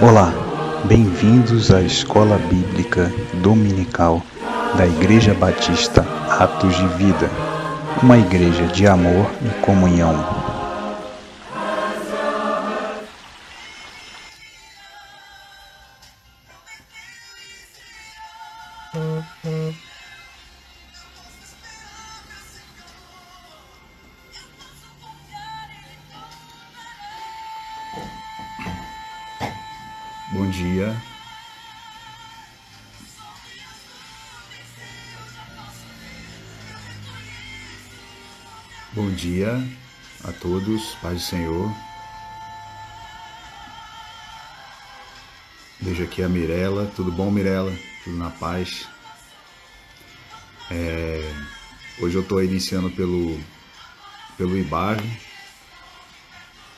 Olá, bem-vindos à Escola Bíblica Dominical da Igreja Batista Atos de Vida, uma igreja de amor e comunhão. Todos, do Senhor. Vejo aqui a Mirella. Tudo bom, Mirella? Tudo na paz? É, hoje eu estou iniciando pelo, pelo IBAV.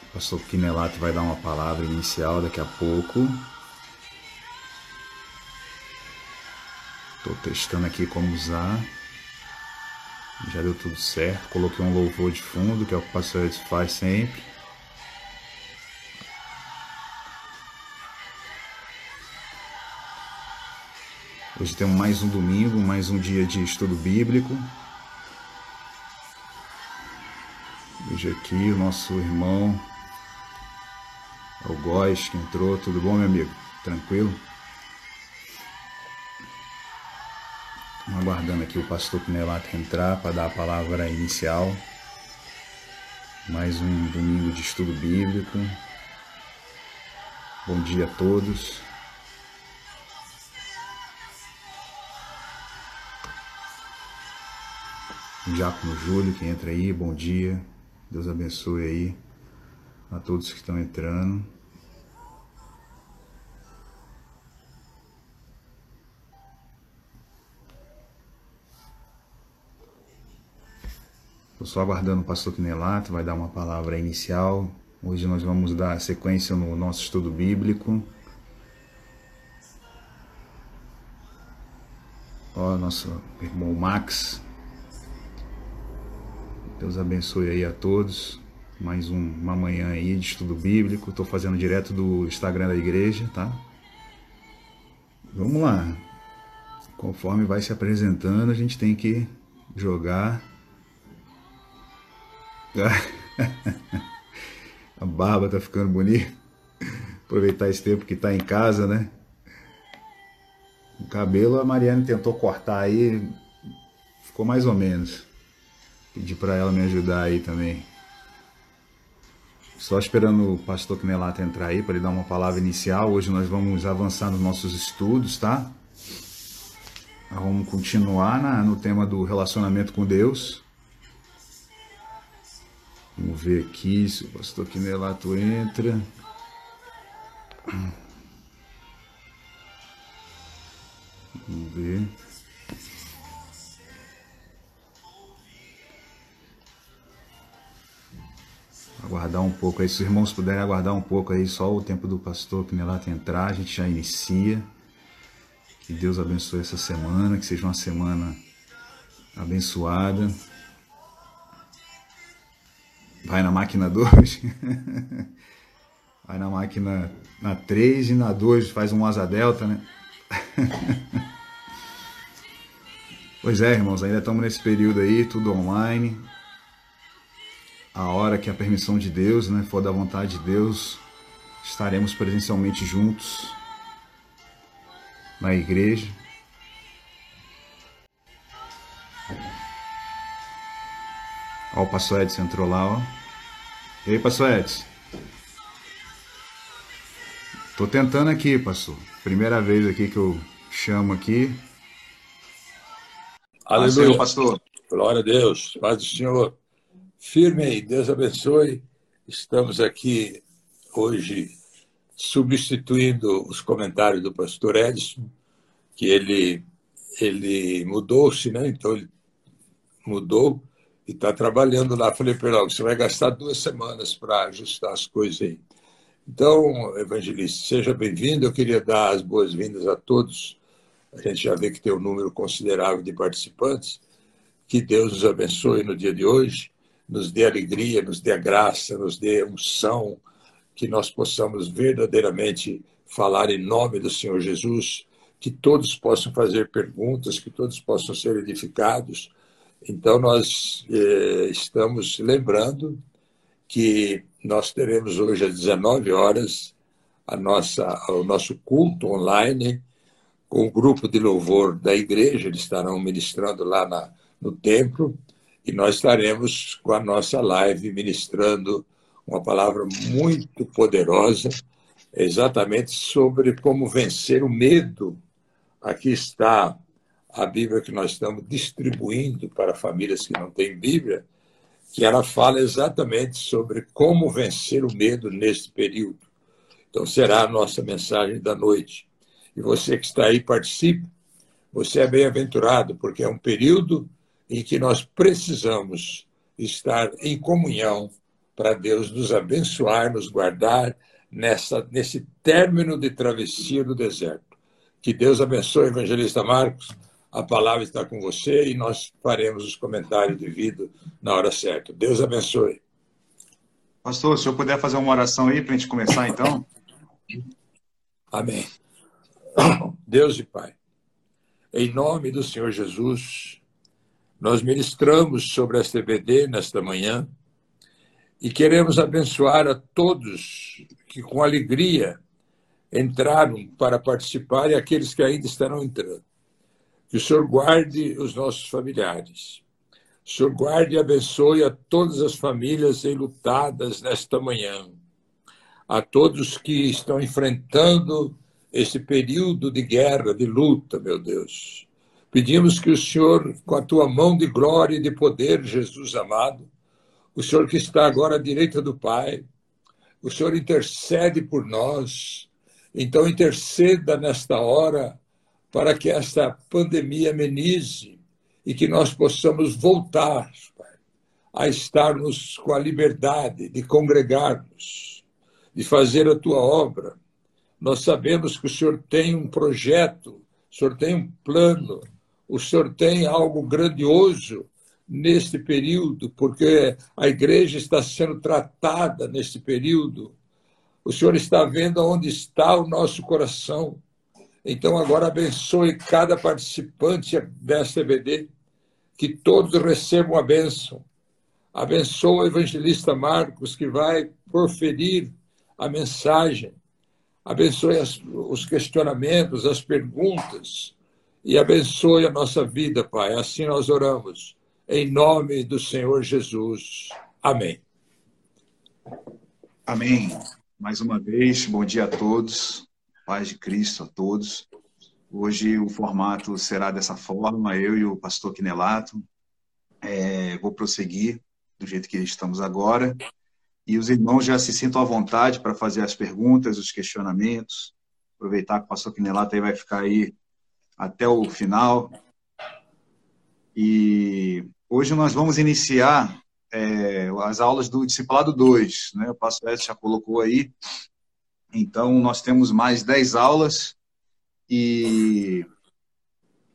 O pastor Quinelato vai dar uma palavra inicial daqui a pouco. Estou testando aqui como usar. Já deu tudo certo. Coloquei um louvor de fundo, que é o que o pastor faz sempre. Hoje temos mais um domingo, mais um dia de estudo bíblico. Veja aqui o nosso irmão Algoz que entrou. Tudo bom, meu amigo? Tranquilo? Aguardando aqui o pastor Pinelato entrar para dar a palavra inicial. Mais um domingo de estudo bíblico. Bom dia a todos. Diácono Júlio que entra aí, bom dia. Deus abençoe aí a todos que estão entrando. Estou só aguardando o pastor Quinelato, vai dar uma palavra inicial. Hoje nós vamos dar sequência no nosso estudo bíblico. Ó, nosso irmão Max. Deus abençoe aí a todos. Mais um, uma manhã aí de estudo bíblico. Estou fazendo direto do Instagram da igreja, tá? Vamos lá. Conforme vai se apresentando, a gente tem que jogar A barba tá ficando bonita. Aproveitar esse tempo que tá em casa, né? O cabelo a Mariane tentou cortar aí, ficou mais ou menos. Pedi para ela me ajudar aí também. Só esperando o pastor Knelato entrar aí para ele dar uma palavra inicial. Hoje nós vamos avançar nos nossos estudos, tá? Vamos continuar na, no tema do relacionamento com Deus. Vamos ver aqui se o pastor Quinelato entra. Vamos ver. Aguardar um pouco aí, se os irmãos puderem aguardar um pouco aí, só o tempo do pastor Quinelato entrar, a gente já inicia. Que Deus abençoe essa semana, que seja uma semana abençoada. Vai na máquina 2. Vai na máquina na 3 e na 2 faz um asa delta, né? pois é, irmãos, ainda estamos nesse período aí, tudo online. A hora que a permissão de Deus, né, for da vontade de Deus, estaremos presencialmente juntos na igreja. Ó, o pastor Edson entrou lá, ó. E aí, pastor Edson? Tô tentando aqui, pastor. Primeira vez aqui que eu chamo aqui. Aleluia, pastor. Glória a Deus. Paz do Senhor. Firme aí. Deus abençoe. Estamos aqui hoje substituindo os comentários do pastor Edson, que ele, ele mudou-se, né? Então, ele mudou e está trabalhando lá. Falei para ele, você vai gastar duas semanas para ajustar as coisas aí. Então, evangelista, seja bem-vindo. Eu queria dar as boas-vindas a todos. A gente já vê que tem um número considerável de participantes. Que Deus nos abençoe no dia de hoje, nos dê alegria, nos dê graça, nos dê unção, que nós possamos verdadeiramente falar em nome do Senhor Jesus, que todos possam fazer perguntas, que todos possam ser edificados. Então, nós eh, estamos lembrando que nós teremos hoje às 19 horas a nossa, o nosso culto online com o grupo de louvor da igreja, eles estarão ministrando lá na, no templo, e nós estaremos com a nossa live ministrando uma palavra muito poderosa, exatamente sobre como vencer o medo. Aqui está a Bíblia que nós estamos distribuindo para famílias que não têm Bíblia, que ela fala exatamente sobre como vencer o medo neste período. Então, será a nossa mensagem da noite. E você que está aí, participe. Você é bem-aventurado, porque é um período em que nós precisamos estar em comunhão para Deus nos abençoar, nos guardar nessa, nesse término de travessia do deserto. Que Deus abençoe, evangelista Marcos. A palavra está com você e nós faremos os comentários devido na hora certa. Deus abençoe. Pastor, se eu puder fazer uma oração aí para a gente começar, então. Amém. Deus e Pai, em nome do Senhor Jesus, nós ministramos sobre a CBD nesta manhã e queremos abençoar a todos que, com alegria, entraram para participar e aqueles que ainda estarão entrando. Que o Senhor guarde os nossos familiares. O Senhor guarde e abençoe a todas as famílias enlutadas nesta manhã. A todos que estão enfrentando esse período de guerra, de luta, meu Deus. Pedimos que o Senhor, com a tua mão de glória e de poder, Jesus amado, o Senhor que está agora à direita do Pai, o Senhor intercede por nós. Então, interceda nesta hora para que esta pandemia amenize e que nós possamos voltar Pai, a estarmos com a liberdade de congregarmos, de fazer a tua obra. Nós sabemos que o Senhor tem um projeto, o Senhor tem um plano, o Senhor tem algo grandioso neste período, porque a igreja está sendo tratada neste período. O Senhor está vendo onde está o nosso coração. Então, agora abençoe cada participante desta EBD, que todos recebam a bênção. Abençoa o evangelista Marcos, que vai proferir a mensagem. Abençoe as, os questionamentos, as perguntas. E abençoe a nossa vida, Pai. Assim nós oramos em nome do Senhor Jesus. Amém. Amém. Mais uma vez, bom dia a todos. Paz de Cristo a todos. Hoje o formato será dessa forma, eu e o pastor Quinelato. É, vou prosseguir do jeito que estamos agora. E os irmãos já se sintam à vontade para fazer as perguntas, os questionamentos. Aproveitar que o pastor Quinelato aí vai ficar aí até o final. E Hoje nós vamos iniciar é, as aulas do Discipulado 2, né? o Pastor Edson já colocou aí. Então, nós temos mais 10 aulas e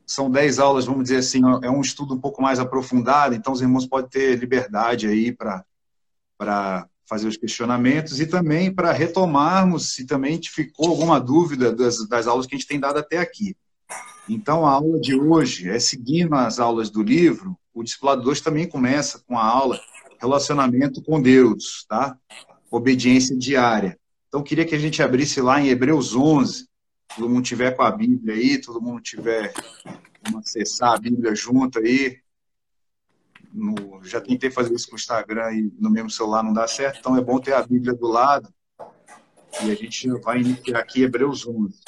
são 10 aulas, vamos dizer assim, é um estudo um pouco mais aprofundado, então os irmãos podem ter liberdade aí para fazer os questionamentos e também para retomarmos se também ficou alguma dúvida das, das aulas que a gente tem dado até aqui. Então, a aula de hoje é seguindo as aulas do livro, o discipulado 2 também começa com a aula relacionamento com Deus, tá? Obediência diária. Então, queria que a gente abrisse lá em Hebreus 11, todo mundo tiver com a Bíblia aí, todo mundo tiver acessar a Bíblia junto aí. No, já tentei fazer isso com o Instagram e no mesmo celular não dá certo, então é bom ter a Bíblia do lado. E a gente vai iniciar aqui Hebreus 11.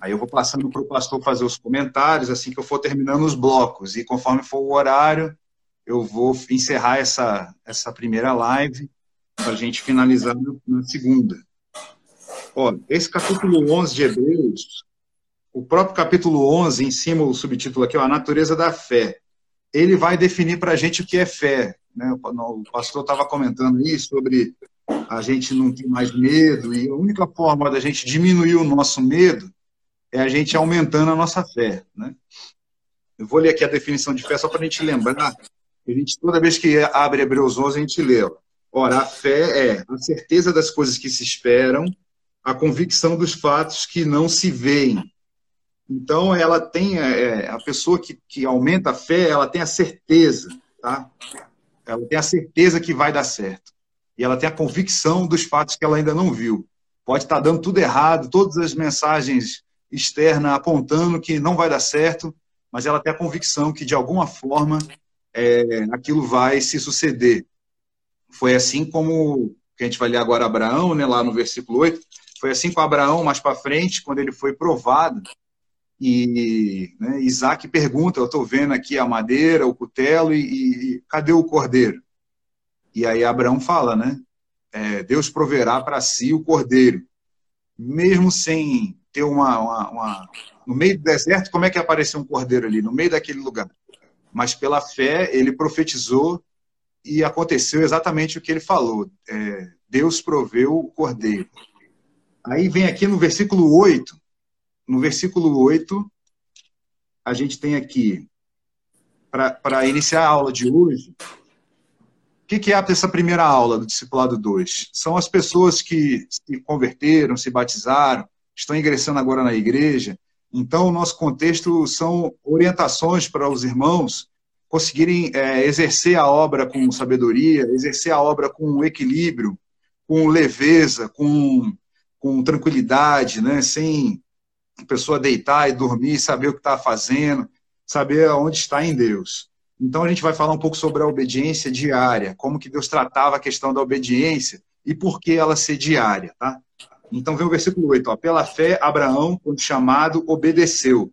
Aí eu vou passando para o pastor fazer os comentários, assim que eu for terminando os blocos. E conforme for o horário, eu vou encerrar essa, essa primeira live para a gente finalizar na segunda. Olha, esse capítulo 11 de Hebreus, o próprio capítulo 11, em cima o subtítulo aqui, ó, a natureza da fé. Ele vai definir para a gente o que é fé. Né? O pastor estava comentando aí sobre a gente não ter mais medo, e a única forma da gente diminuir o nosso medo é a gente aumentando a nossa fé. Né? Eu vou ler aqui a definição de fé só para a gente lembrar. A gente, toda vez que abre Hebreus 11, a gente lê. Ó, Ora, a fé é a certeza das coisas que se esperam, a convicção dos fatos que não se veem. Então, ela tem, é, é, a pessoa que, que aumenta a fé, ela tem a certeza, tá? Ela tem a certeza que vai dar certo. E ela tem a convicção dos fatos que ela ainda não viu. Pode estar dando tudo errado, todas as mensagens externas apontando que não vai dar certo, mas ela tem a convicção que, de alguma forma, é, aquilo vai se suceder. Foi assim como, que a gente vai ler agora Abraão, né, lá no versículo 8, foi assim com Abraão, mais para frente, quando ele foi provado, e né, Isaac pergunta, eu estou vendo aqui a madeira, o cutelo, e, e, cadê o cordeiro? E aí Abraão fala, né? É, Deus proverá para si o cordeiro. Mesmo sem ter uma, uma, uma, No meio do deserto, como é que apareceu um cordeiro ali? No meio daquele lugar. Mas pela fé, ele profetizou e aconteceu exatamente o que ele falou. É, Deus proveu o cordeiro. Aí vem aqui no versículo 8, no versículo 8, a gente tem aqui, para iniciar a aula de hoje, o que, que é essa primeira aula do Discipulado 2? São as pessoas que se converteram, se batizaram, estão ingressando agora na igreja. Então, o nosso contexto são orientações para os irmãos conseguirem é, exercer a obra com sabedoria, exercer a obra com equilíbrio, com leveza, com, com tranquilidade, né? sem a pessoa deitar e dormir, saber o que está fazendo, saber onde está em Deus. Então a gente vai falar um pouco sobre a obediência diária, como que Deus tratava a questão da obediência e por que ela ser diária, tá? Então vem o versículo 8, ó, pela fé Abraão, quando chamado, obedeceu.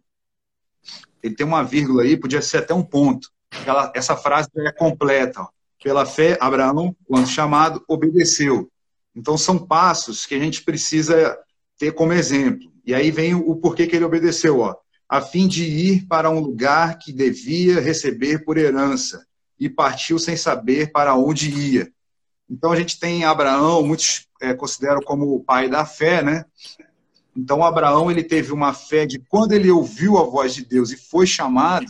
Ele tem uma vírgula aí, podia ser até um ponto. Ela, essa frase é completa. Ó. Pela fé Abraão, quando chamado, obedeceu. Então são passos que a gente precisa ter como exemplo. E aí vem o porquê que ele obedeceu, ó. A fim de ir para um lugar que devia receber por herança, e partiu sem saber para onde ia. Então a gente tem Abraão, muitos é, consideram como o pai da fé, né? Então Abraão ele teve uma fé de quando ele ouviu a voz de Deus e foi chamado,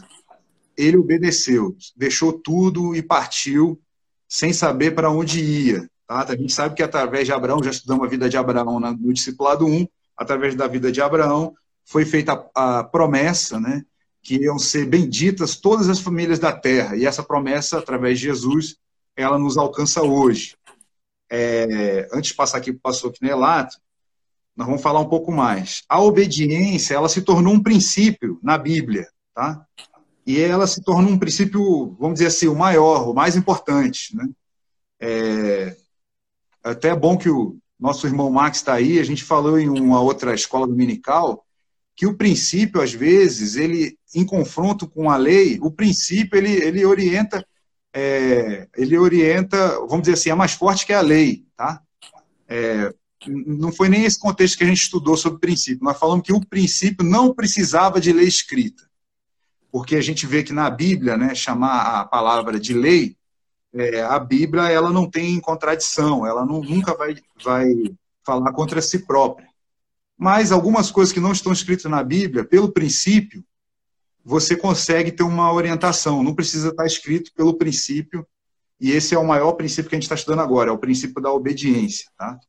ele obedeceu, deixou tudo e partiu sem saber para onde ia. Tá? A gente sabe que através de Abraão, já estudamos a vida de Abraão no discipulado 1, através da vida de Abraão, foi feita a, promessa, né, que iam ser benditas todas as famílias da terra. E essa promessa, através de Jesus, ela nos alcança hoje. É, antes de passar aqui para o pastor Quinelato, nós vamos falar um pouco mais. A obediência, ela se tornou um princípio na Bíblia, tá? E ela se tornou um princípio, vamos dizer assim, o maior, o mais importante, né? É, até é bom que o nosso irmão Max está aí, a gente falou em uma outra escola dominical, que o princípio, às vezes, ele, em confronto com a lei, o princípio, ele, ele orienta, é, ele orienta, vamos dizer assim, é mais forte que a lei, tá? É, não foi nem esse contexto que a gente estudou sobre princípio, nós falamos que o princípio não precisava de lei escrita, porque a gente vê que na Bíblia, né, chamar a palavra de lei, é, a Bíblia ela não tem contradição, ela não, nunca vai, vai falar contra si própria. Mas algumas coisas que não estão escritas na Bíblia, pelo princípio, você consegue ter uma orientação. Não precisa estar escrito pelo princípio, e esse é o maior princípio que a gente está estudando agora, é o princípio da obediência. Tá?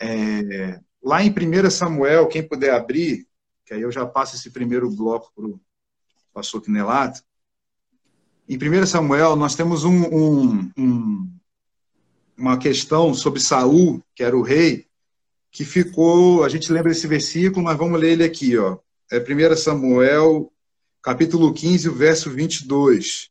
É, lá em 1 Samuel, quem puder abrir, que aí eu já passo esse primeiro bloco para o pastor Quinelato, em 1 Samuel, nós temos um, um, um, uma questão sobre Saul, que era o rei, que ficou. A gente lembra esse versículo, mas vamos ler ele aqui. Ó. É 1 Samuel, capítulo 15, verso 22.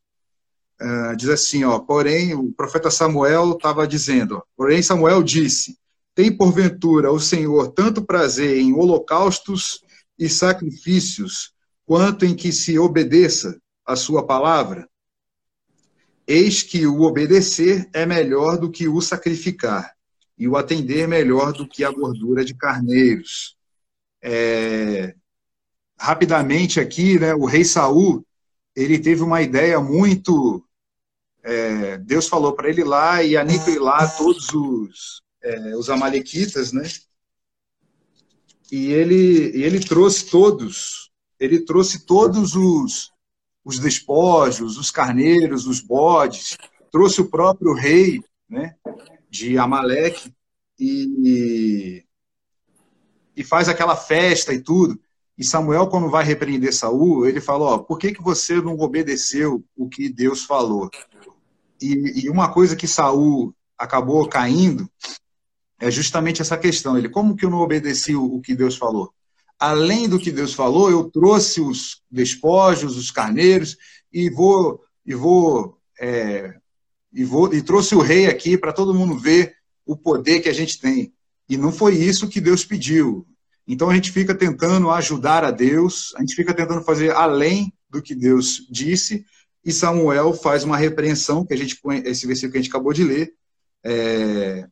Uh, diz assim: ó, Porém, o profeta Samuel estava dizendo: ó, Porém, Samuel disse: Tem porventura o Senhor tanto prazer em holocaustos e sacrifícios, quanto em que se obedeça a sua palavra? Eis que o obedecer é melhor do que o sacrificar, e o atender melhor do que a gordura de carneiros. É... Rapidamente aqui, né, o rei Saul, ele teve uma ideia muito. É... Deus falou para ele lá e aniquilar todos os, é, os amalequitas, né? E ele, ele trouxe todos, ele trouxe todos os, os despojos, os carneiros, os bodes, trouxe o próprio rei, né? de Amaleque e, e faz aquela festa e tudo. E Samuel, quando vai repreender Saul, ele fala: ó, por que, que você não obedeceu o que Deus falou? E, e uma coisa que Saul acabou caindo é justamente essa questão. Ele, como que eu não obedeci o, o que Deus falou? Além do que Deus falou, eu trouxe os despojos, os carneiros e vou e vou é, e vou e trouxe o rei aqui para todo mundo ver o poder que a gente tem. E não foi isso que Deus pediu. Então a gente fica tentando ajudar a Deus, a gente fica tentando fazer além do que Deus disse, e Samuel faz uma repreensão, que a gente esse versículo que a gente acabou de ler. É,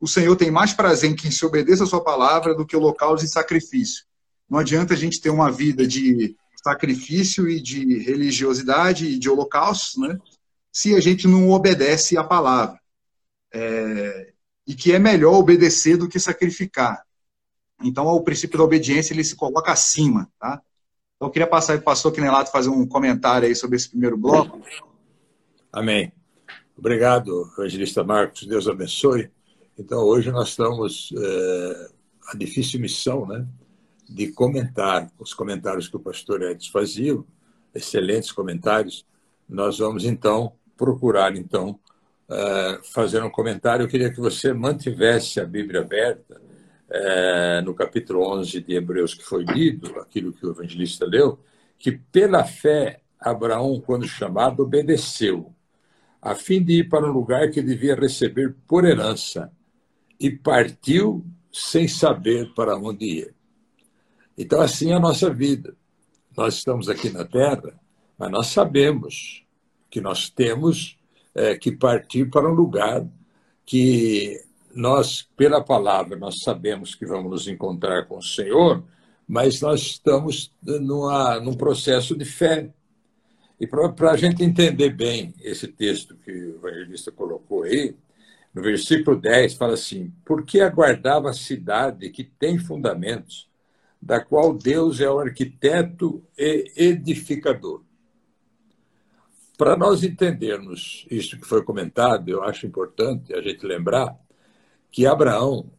o Senhor tem mais prazer em quem se obedeça a sua palavra do que o local de sacrifício. Não adianta a gente ter uma vida de sacrifício e de religiosidade e de holocaustos, né? Se a gente não obedece a palavra. É, e que é melhor obedecer do que sacrificar. Então, o princípio da obediência ele se coloca acima, tá? Então, eu queria passar para o pastor Quinelato fazer um comentário aí sobre esse primeiro bloco. Amém. Obrigado, evangelista Marcos. Deus abençoe. Então, hoje nós estamos é, a difícil missão, né, de comentar os comentários que o pastor Edson fazia, excelentes comentários. Nós vamos então procurar então é, fazer um comentário. Eu queria que você mantivesse a Bíblia aberta é, no capítulo 11 de Hebreus que foi lido, aquilo que o evangelista leu, que pela fé Abraão, quando chamado, obedeceu, a fim de ir para um lugar que devia receber por herança, e partiu sem saber para onde ir. Então, assim é a nossa vida. Nós estamos aqui na Terra, mas nós sabemos que nós temos é, que partir para um lugar que nós, pela palavra, nós sabemos que vamos nos encontrar com o Senhor, mas nós estamos numa, num processo de fé. E para a gente entender bem esse texto que o evangelista colocou aí, no versículo 10 fala assim: Por que aguardava a cidade que tem fundamentos, da qual Deus é o arquiteto e edificador? Para nós entendermos isso que foi comentado, eu acho importante a gente lembrar que Abraão,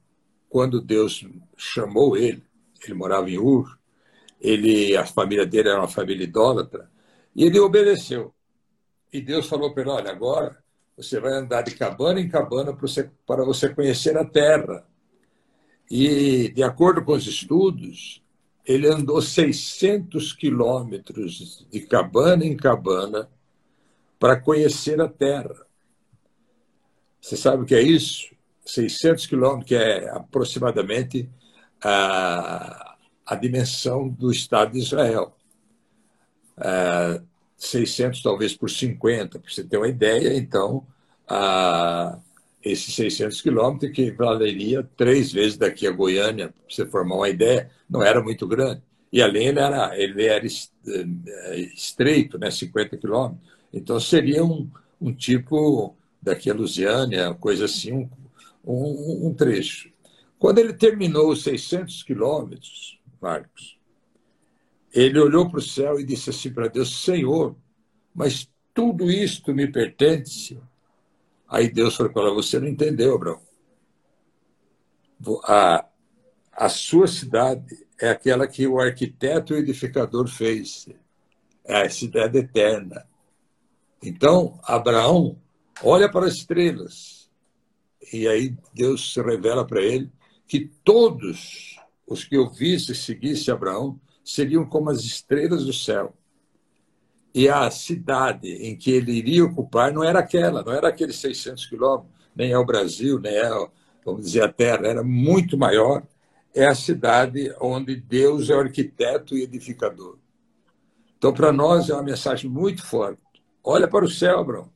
quando Deus chamou ele, ele morava em Ur, ele, a família dele era uma família idólatra, e ele obedeceu. E Deus falou para ele: olha, agora você vai andar de cabana em cabana para você, para você conhecer a terra. E, de acordo com os estudos, ele andou 600 quilômetros de cabana em cabana para conhecer a terra. Você sabe o que é isso? 600 quilômetros, que é aproximadamente a, a dimensão do Estado de Israel. É, 600 talvez por 50, para você ter uma ideia, então, a, esses 600 quilômetros que valeria três vezes daqui a Goiânia, para você formar uma ideia, não era muito grande. E além ele era, ele era é, estreito, né, 50 quilômetros. Então seria um, um tipo daqui a Lusiânia, coisa assim, um, um, um trecho. Quando ele terminou os 600 quilômetros, Marcos, ele olhou para o céu e disse assim para Deus: Senhor, mas tudo isto me pertence. Aí Deus falou para ela: Você não entendeu, Abraão. A, a sua cidade é aquela que o arquiteto e edificador fez. É a cidade eterna. Então, Abraão olha para as estrelas e aí Deus se revela para ele que todos os que ouvissem e seguissem Abraão seriam como as estrelas do céu. E a cidade em que ele iria ocupar não era aquela, não era aqueles 600 quilômetros, nem é o Brasil, nem é, vamos dizer, a Terra, era muito maior. É a cidade onde Deus é arquiteto e edificador. Então, para nós, é uma mensagem muito forte. Olha para o céu, Abraão.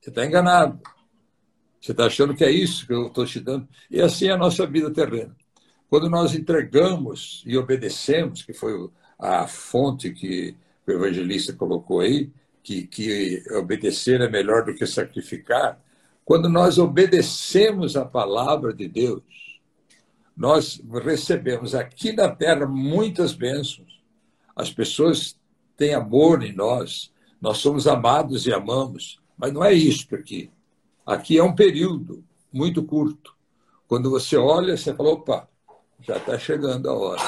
Você está enganado. Você está achando que é isso que eu estou te dando? E assim é a nossa vida terrena. Quando nós entregamos e obedecemos, que foi a fonte que o evangelista colocou aí, que, que obedecer é melhor do que sacrificar, quando nós obedecemos a palavra de Deus, nós recebemos aqui na terra muitas bênçãos. As pessoas têm amor em nós, nós somos amados e amamos, mas não é isso aqui. Aqui é um período, muito curto. Quando você olha, você fala, opa, já está chegando a hora.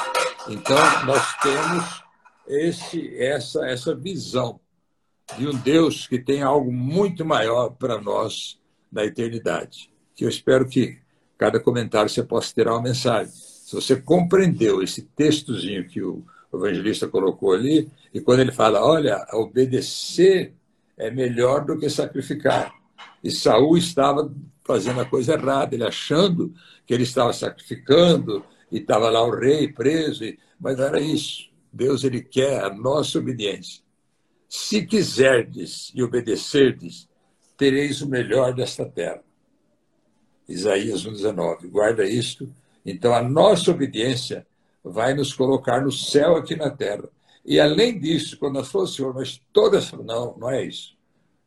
Então, nós temos esse, essa, essa visão de um Deus que tem algo muito maior para nós na eternidade. Que eu espero que cada comentário você possa ter uma mensagem. Se você compreendeu esse textozinho que o evangelista colocou ali, e quando ele fala, olha, obedecer é melhor do que sacrificar. E Saul estava fazendo a coisa errada, ele achando que ele estava sacrificando, e estava lá o rei preso, mas era isso. Deus ele quer a nossa obediência. Se quiserdes e obedecerdes, tereis o melhor desta terra. Isaías 1,19. Guarda isto. Então, a nossa obediência vai nos colocar no céu aqui na terra. E além disso, quando nós falamos, Senhor, mas todas. Não, não é isso.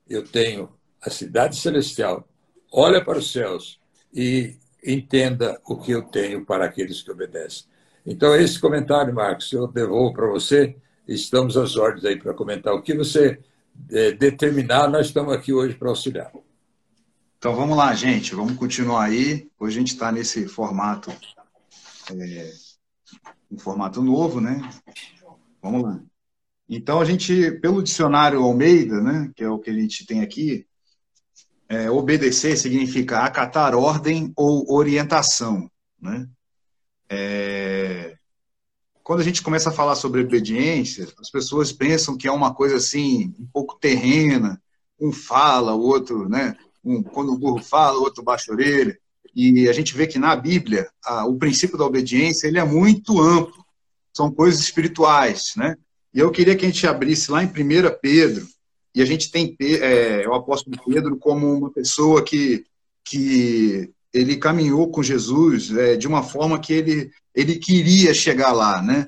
Eu tenho a cidade celestial. Olha para os céus e entenda o que eu tenho para aqueles que obedecem. Então, esse comentário, Marcos, eu devolvo para você. Estamos às ordens aí para comentar. O que você é, determinar, nós estamos aqui hoje para auxiliar. Então, vamos lá, gente. Vamos continuar aí. Hoje a gente está nesse formato, é, um formato novo, né? Vamos lá. Então, a gente, pelo dicionário Almeida, né, que é o que a gente tem aqui, é, obedecer significa acatar ordem ou orientação. Né? É, quando a gente começa a falar sobre obediência, as pessoas pensam que é uma coisa assim, um pouco terrena, um fala, o outro, né? Um, quando o burro fala, o outro baixa a orelha. E a gente vê que na Bíblia, a, o princípio da obediência ele é muito amplo. São coisas espirituais, né? E eu queria que a gente abrisse lá em 1 Pedro, e a gente tem é, o apóstolo Pedro como uma pessoa que, que ele caminhou com Jesus é, de uma forma que ele, ele queria chegar lá, né?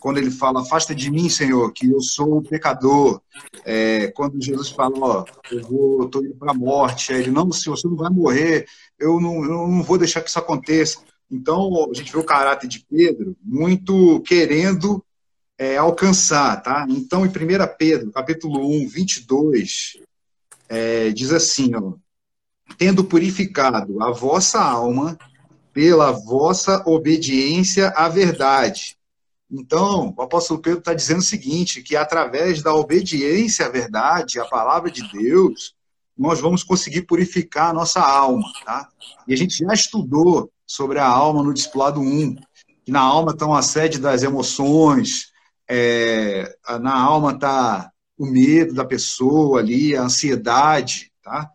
Quando ele fala, afasta de mim, Senhor, que eu sou o pecador. É, quando Jesus fala, ó, eu vou, estou indo para a morte, ele, não, Senhor, você não vai morrer, eu não, eu não vou deixar que isso aconteça. Então, a gente vê o caráter de Pedro muito querendo é, alcançar, tá? Então, em 1 Pedro, capítulo 1, 22, é, diz assim, ó, tendo purificado a vossa alma pela vossa obediência à verdade. Então, o apóstolo Pedro está dizendo o seguinte, que através da obediência à verdade, à palavra de Deus, nós vamos conseguir purificar a nossa alma, tá? E a gente já estudou sobre a alma no Discipulado 1, que na alma estão a sede das emoções, é, na alma está o medo da pessoa ali, a ansiedade, tá?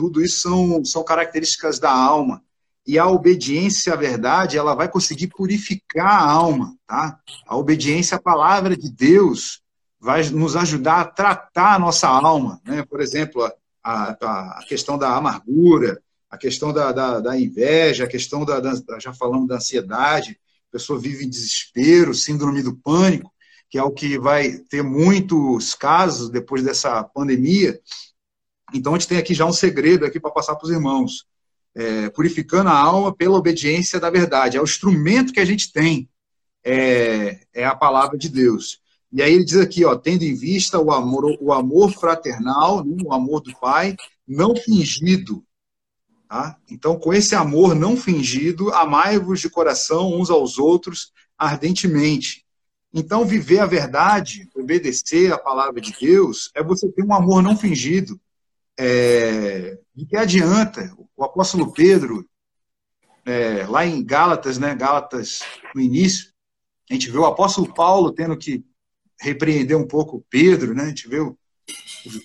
Tudo isso são, são características da alma. E a obediência à verdade, ela vai conseguir purificar a alma, tá? A obediência à palavra de Deus vai nos ajudar a tratar a nossa alma, né? Por exemplo, a, a, a questão da amargura, a questão da, da, da inveja, a questão da, da, já falamos da ansiedade, a pessoa vive desespero, síndrome do pânico que é o que vai ter muitos casos depois dessa pandemia. Então, a gente tem aqui já um segredo aqui para passar para os irmãos. É, purificando a alma pela obediência da verdade. É o instrumento que a gente tem, é, é a palavra de Deus. E aí ele diz aqui, ó, tendo em vista o amor, o amor fraternal, né, o amor do Pai, não fingido. Tá? Então, com esse amor não fingido, amai-vos de coração uns aos outros ardentemente, então, viver a verdade, obedecer a palavra de Deus, é você ter um amor não fingido. É, que adianta? O apóstolo Pedro, é, lá em Gálatas, né, Gálatas no início, a gente vê o apóstolo Paulo tendo que repreender um pouco Pedro, né? A gente vê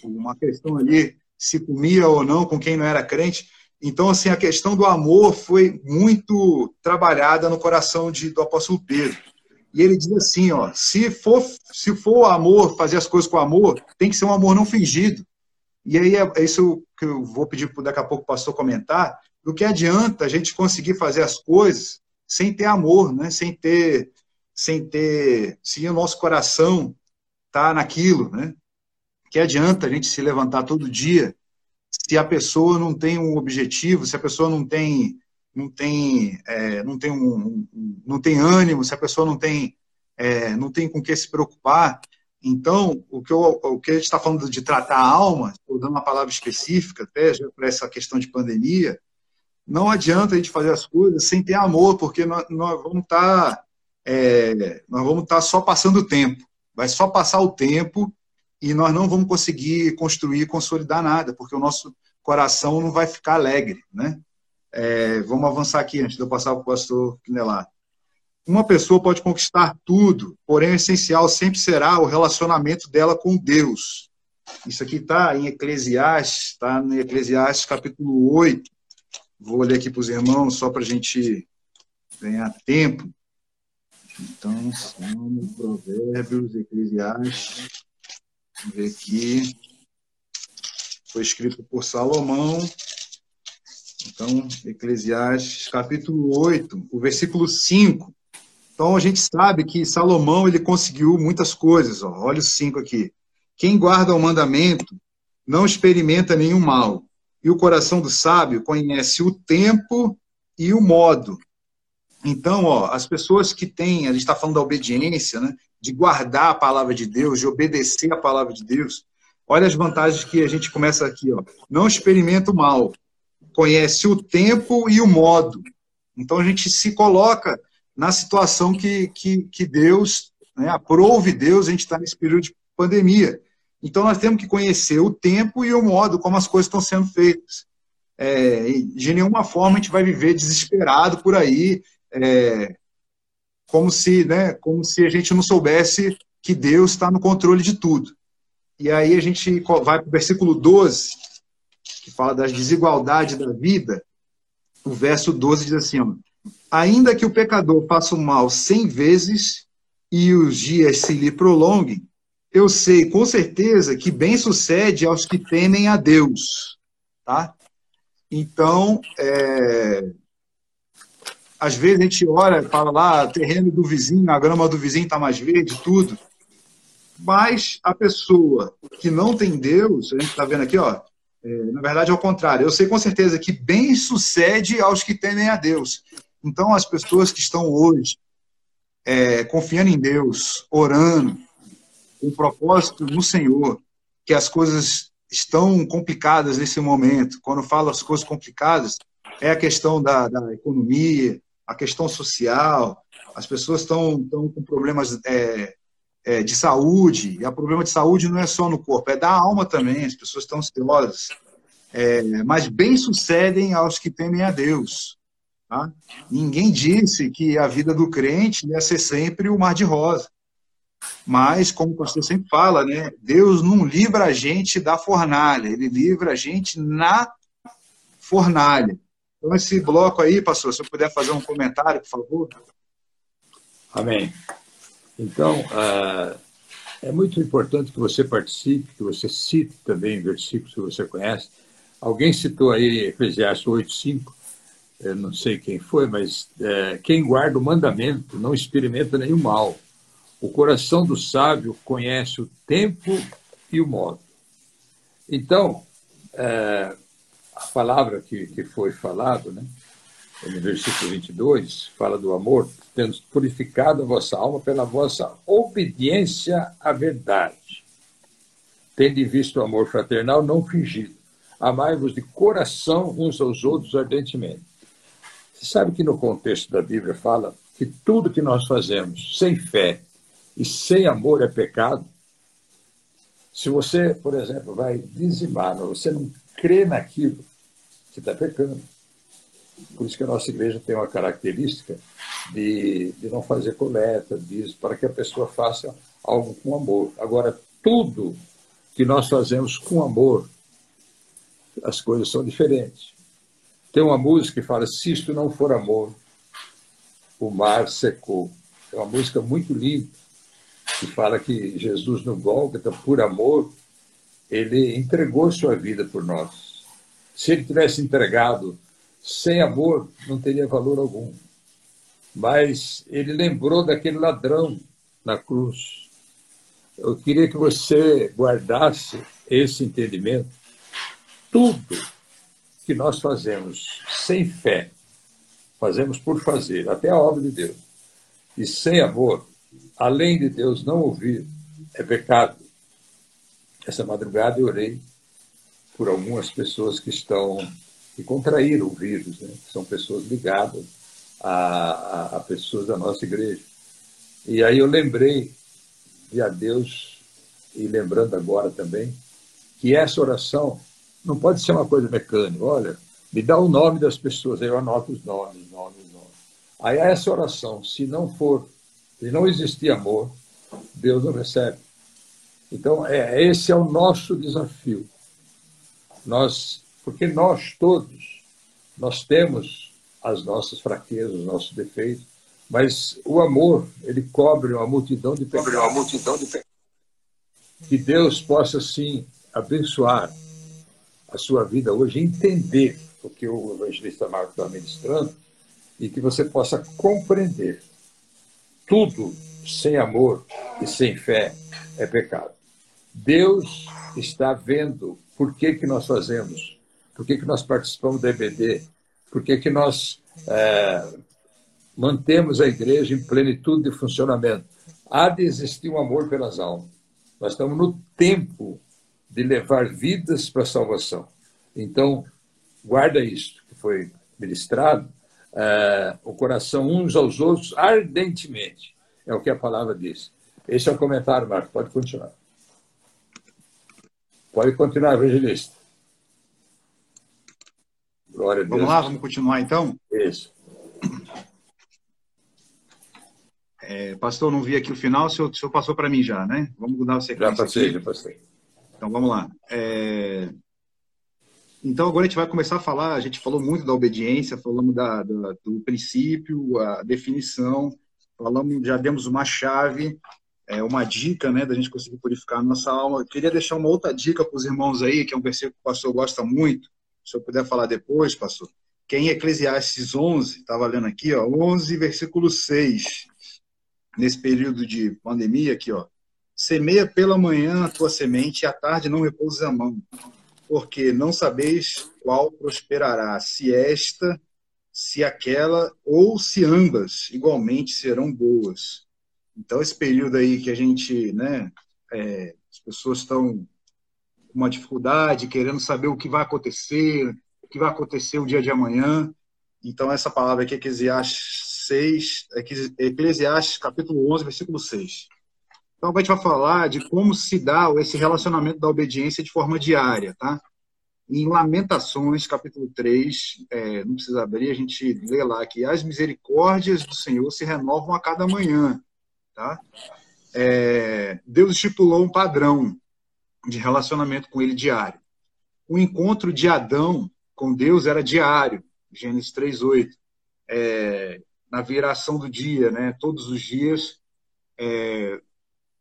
uma questão ali se comia ou não com quem não era crente. Então, assim, a questão do amor foi muito trabalhada no coração de, do apóstolo Pedro. E ele diz assim, ó, se for, se for amor, fazer as coisas com amor, tem que ser um amor não fingido. E aí é, é isso que eu vou pedir daqui a pouco o pastor comentar, do que adianta a gente conseguir fazer as coisas sem ter amor, né? sem ter, sem ter, se o nosso coração tá naquilo, né? Que adianta a gente se levantar todo dia se a pessoa não tem um objetivo, se a pessoa não tem não tem, é, não tem, um, não tem ânimo, se a pessoa não tem, é, não tem com que se preocupar. Então, o que, eu, o que a gente está falando de tratar a alma, estou dando uma palavra específica até para essa questão de pandemia, não adianta a gente fazer as coisas sem ter amor, porque nós, nós vamos estar tá, é, nós vamos estar tá só passando o tempo. Vai só passar o tempo e nós não vamos conseguir construir consolidar nada, porque o nosso coração não vai ficar alegre, né? É, vamos avançar aqui antes de eu passar para o pastor Quinelar. Uma pessoa pode conquistar tudo, porém o essencial sempre será o relacionamento dela com Deus. Isso aqui está em Eclesiastes, está em Eclesiastes capítulo 8. Vou ler aqui para os irmãos, só para a gente ganhar tempo. Então, Salmos, Provérbios, Eclesiastes. Vamos ver aqui. Foi escrito por Salomão. Então, Eclesiastes, capítulo 8, o versículo 5. Então, a gente sabe que Salomão ele conseguiu muitas coisas. Ó. Olha os cinco aqui. Quem guarda o mandamento não experimenta nenhum mal, e o coração do sábio conhece o tempo e o modo. Então, ó, as pessoas que têm, a gente está falando da obediência, né, de guardar a palavra de Deus, de obedecer a palavra de Deus, olha as vantagens que a gente começa aqui. Ó. Não experimenta o mal, conhece o tempo e o modo. Então, a gente se coloca na situação que, que, que Deus, né, aprove Deus, a gente está nesse período de pandemia. Então, nós temos que conhecer o tempo e o modo como as coisas estão sendo feitas. É, de nenhuma forma a gente vai viver desesperado por aí, é, como se, né, como se a gente não soubesse que Deus está no controle de tudo. E aí a gente vai para o versículo 12, que fala das desigualdades da vida. O verso 12 diz assim: ó, Ainda que o pecador faça o mal cem vezes e os dias se lhe prolonguem, eu sei com certeza que bem sucede aos que temem a Deus. Tá? Então, é, às vezes a gente ora e fala lá, terreno do vizinho, a grama do vizinho está mais verde, tudo. Mas a pessoa que não tem Deus, a gente está vendo aqui, ó, é, na verdade é o contrário. Eu sei com certeza que bem sucede aos que temem a Deus. Então, as pessoas que estão hoje é, confiando em Deus, orando, com propósito no Senhor, que as coisas estão complicadas nesse momento. Quando falo as coisas complicadas, é a questão da, da economia, a questão social, as pessoas estão, estão com problemas é, é, de saúde, e o problema de saúde não é só no corpo, é da alma também, as pessoas estão ansiosas. É, mas bem sucedem aos que temem a Deus. Tá? Ninguém disse que a vida do crente ia ser sempre o mar de rosa. Mas, como o pastor sempre fala, né, Deus não livra a gente da fornalha, ele livra a gente na fornalha. Então, esse bloco aí, pastor, se eu puder fazer um comentário, por favor. Amém. Então, uh, é muito importante que você participe, que você cite também versículos que você conhece. Alguém citou aí Eclesiastes 8,5, eu não sei quem foi, mas é, quem guarda o mandamento não experimenta nenhum mal. O coração do sábio conhece o tempo e o modo. Então, é, a palavra que, que foi falado, né, no versículo 22, fala do amor, tendo purificado a vossa alma pela vossa obediência à verdade. Tende visto o amor fraternal não fingido. Amai-vos de coração uns aos outros ardentemente. Você sabe que no contexto da Bíblia fala que tudo que nós fazemos sem fé e sem amor é pecado? Se você, por exemplo, vai dizimar, você não crê naquilo, você está pecando. Por isso que a nossa igreja tem uma característica de, de não fazer coleta, diz, para que a pessoa faça algo com amor. Agora, tudo que nós fazemos com amor, as coisas são diferentes. Tem uma música que fala: Se isto não for amor, o mar secou. É uma música muito linda, que fala que Jesus no Gólgota, por amor, ele entregou sua vida por nós. Se ele tivesse entregado sem amor, não teria valor algum. Mas ele lembrou daquele ladrão na cruz. Eu queria que você guardasse esse entendimento. Tudo que nós fazemos sem fé, fazemos por fazer, até a obra de Deus, e sem amor, além de Deus não ouvir, é pecado. Essa madrugada eu orei por algumas pessoas que estão que contraíram o vírus, né? são pessoas ligadas a, a, a pessoas da nossa igreja. E aí eu lembrei de a Deus, e lembrando agora também, que essa oração não pode ser uma coisa mecânica. Olha, me dá o nome das pessoas, aí eu anoto os nomes, nomes, nomes. Aí essa oração, se não for, se não existir amor, Deus não recebe. Então, é, esse é o nosso desafio. Nós, porque nós todos, nós temos as nossas fraquezas, os nossos defeitos, mas o amor, ele cobre uma multidão de pecados. Uma multidão de pecados. Que Deus possa, sim, abençoar a sua vida hoje, entender o que o evangelista Marcos está ministrando e que você possa compreender. Tudo sem amor e sem fé é pecado. Deus está vendo por que, que nós fazemos, por que, que nós participamos da EBD, por que, que nós é, mantemos a igreja em plenitude de funcionamento. Há de existir um amor pelas almas. Nós estamos no tempo de levar vidas para a salvação. Então, guarda isso que foi ministrado, é, o coração uns aos outros ardentemente. É o que a palavra diz. Esse é o comentário, Marco. Pode continuar. Pode continuar, evangelista. Glória a Deus. Vamos lá, vamos continuar então? Isso. É, pastor, não vi aqui o final, o senhor, o senhor passou para mim já, né? Vamos mudar o sequência. Já passei, aqui. já passei. Então vamos lá. É... Então agora a gente vai começar a falar, a gente falou muito da obediência, falamos da, da, do princípio, a definição, falamos, já demos uma chave, é, uma dica, né, da gente conseguir purificar a nossa alma. Eu queria deixar uma outra dica para os irmãos aí, que é um versículo que o pastor gosta muito, se eu puder falar depois, pastor, que é em Eclesiastes 11, estava lendo aqui, ó, 11, versículo 6, nesse período de pandemia aqui, ó, semeia pela manhã a tua semente e à tarde não repouses a mão, porque não sabeis qual prosperará, se esta, se aquela, ou se ambas igualmente serão boas. Então, esse período aí que a gente, né, é, as pessoas estão com uma dificuldade, querendo saber o que vai acontecer, o que vai acontecer o dia de amanhã. Então, essa palavra aqui, Eclesiastes 6, Eclesiastes capítulo 11, versículo 6. Então, a gente vai falar de como se dá esse relacionamento da obediência de forma diária, tá? Em Lamentações, capítulo 3, é, não precisa abrir, a gente lê lá que as misericórdias do Senhor se renovam a cada manhã. Tá? É, Deus estipulou um padrão de relacionamento com ele diário. O encontro de Adão com Deus era diário, Gênesis 3:8. É, na viração do dia, né? Todos os dias, é,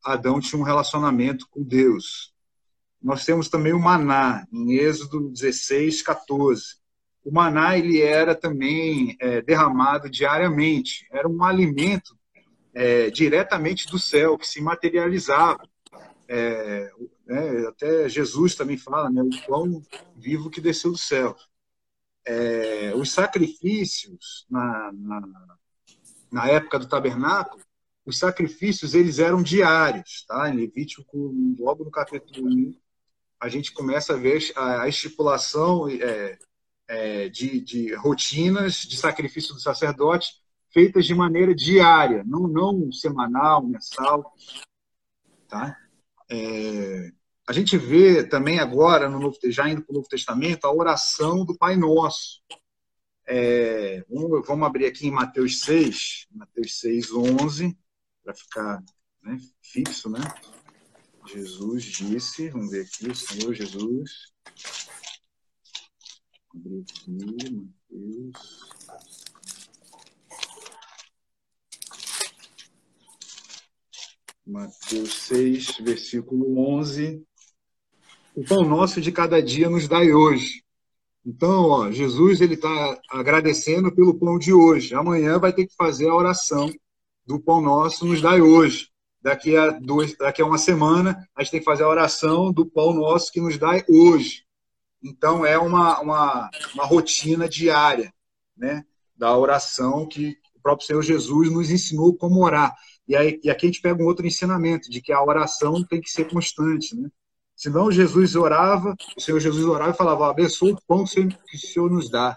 Adão tinha um relacionamento com Deus. Nós temos também o maná, em Êxodo 16, 14. O maná ele era também é, derramado diariamente, era um alimento é, diretamente do céu, que se materializava. É, né, até Jesus também fala, né, o pão vivo que desceu do céu. É, os sacrifícios na, na, na, época do tabernáculo, os sacrifícios eles eram diários, tá? Em Levítico, logo no capítulo 1, a gente começa a ver a, estipulação é, é, de, de rotinas de sacrifício do sacerdote feitas de maneira diária, não, não semanal, mensal. Tá? É, a gente vê também agora, no Novo, já indo para o Novo Testamento, a oração do Pai Nosso. É, vamos abrir aqui em Mateus 6, Mateus 6, 11, para ficar né, fixo, né? Jesus disse, vamos ver aqui, o Senhor Jesus. Abrir aqui, Mateus. Mateus 6, versículo 11. O pão nosso de cada dia nos dai hoje. Então, ó, Jesus ele está agradecendo pelo pão de hoje. Amanhã vai ter que fazer a oração do pão nosso nos dai hoje. Daqui a, dois, daqui a uma semana, a gente tem que fazer a oração do pão nosso que nos dai hoje. Então, é uma, uma, uma rotina diária né, da oração que o próprio Senhor Jesus nos ensinou como orar. E, aí, e aqui a gente pega um outro ensinamento, de que a oração tem que ser constante. Né? Senão Jesus orava, o Senhor Jesus orava e falava, abençoa o pão que o Senhor nos dá.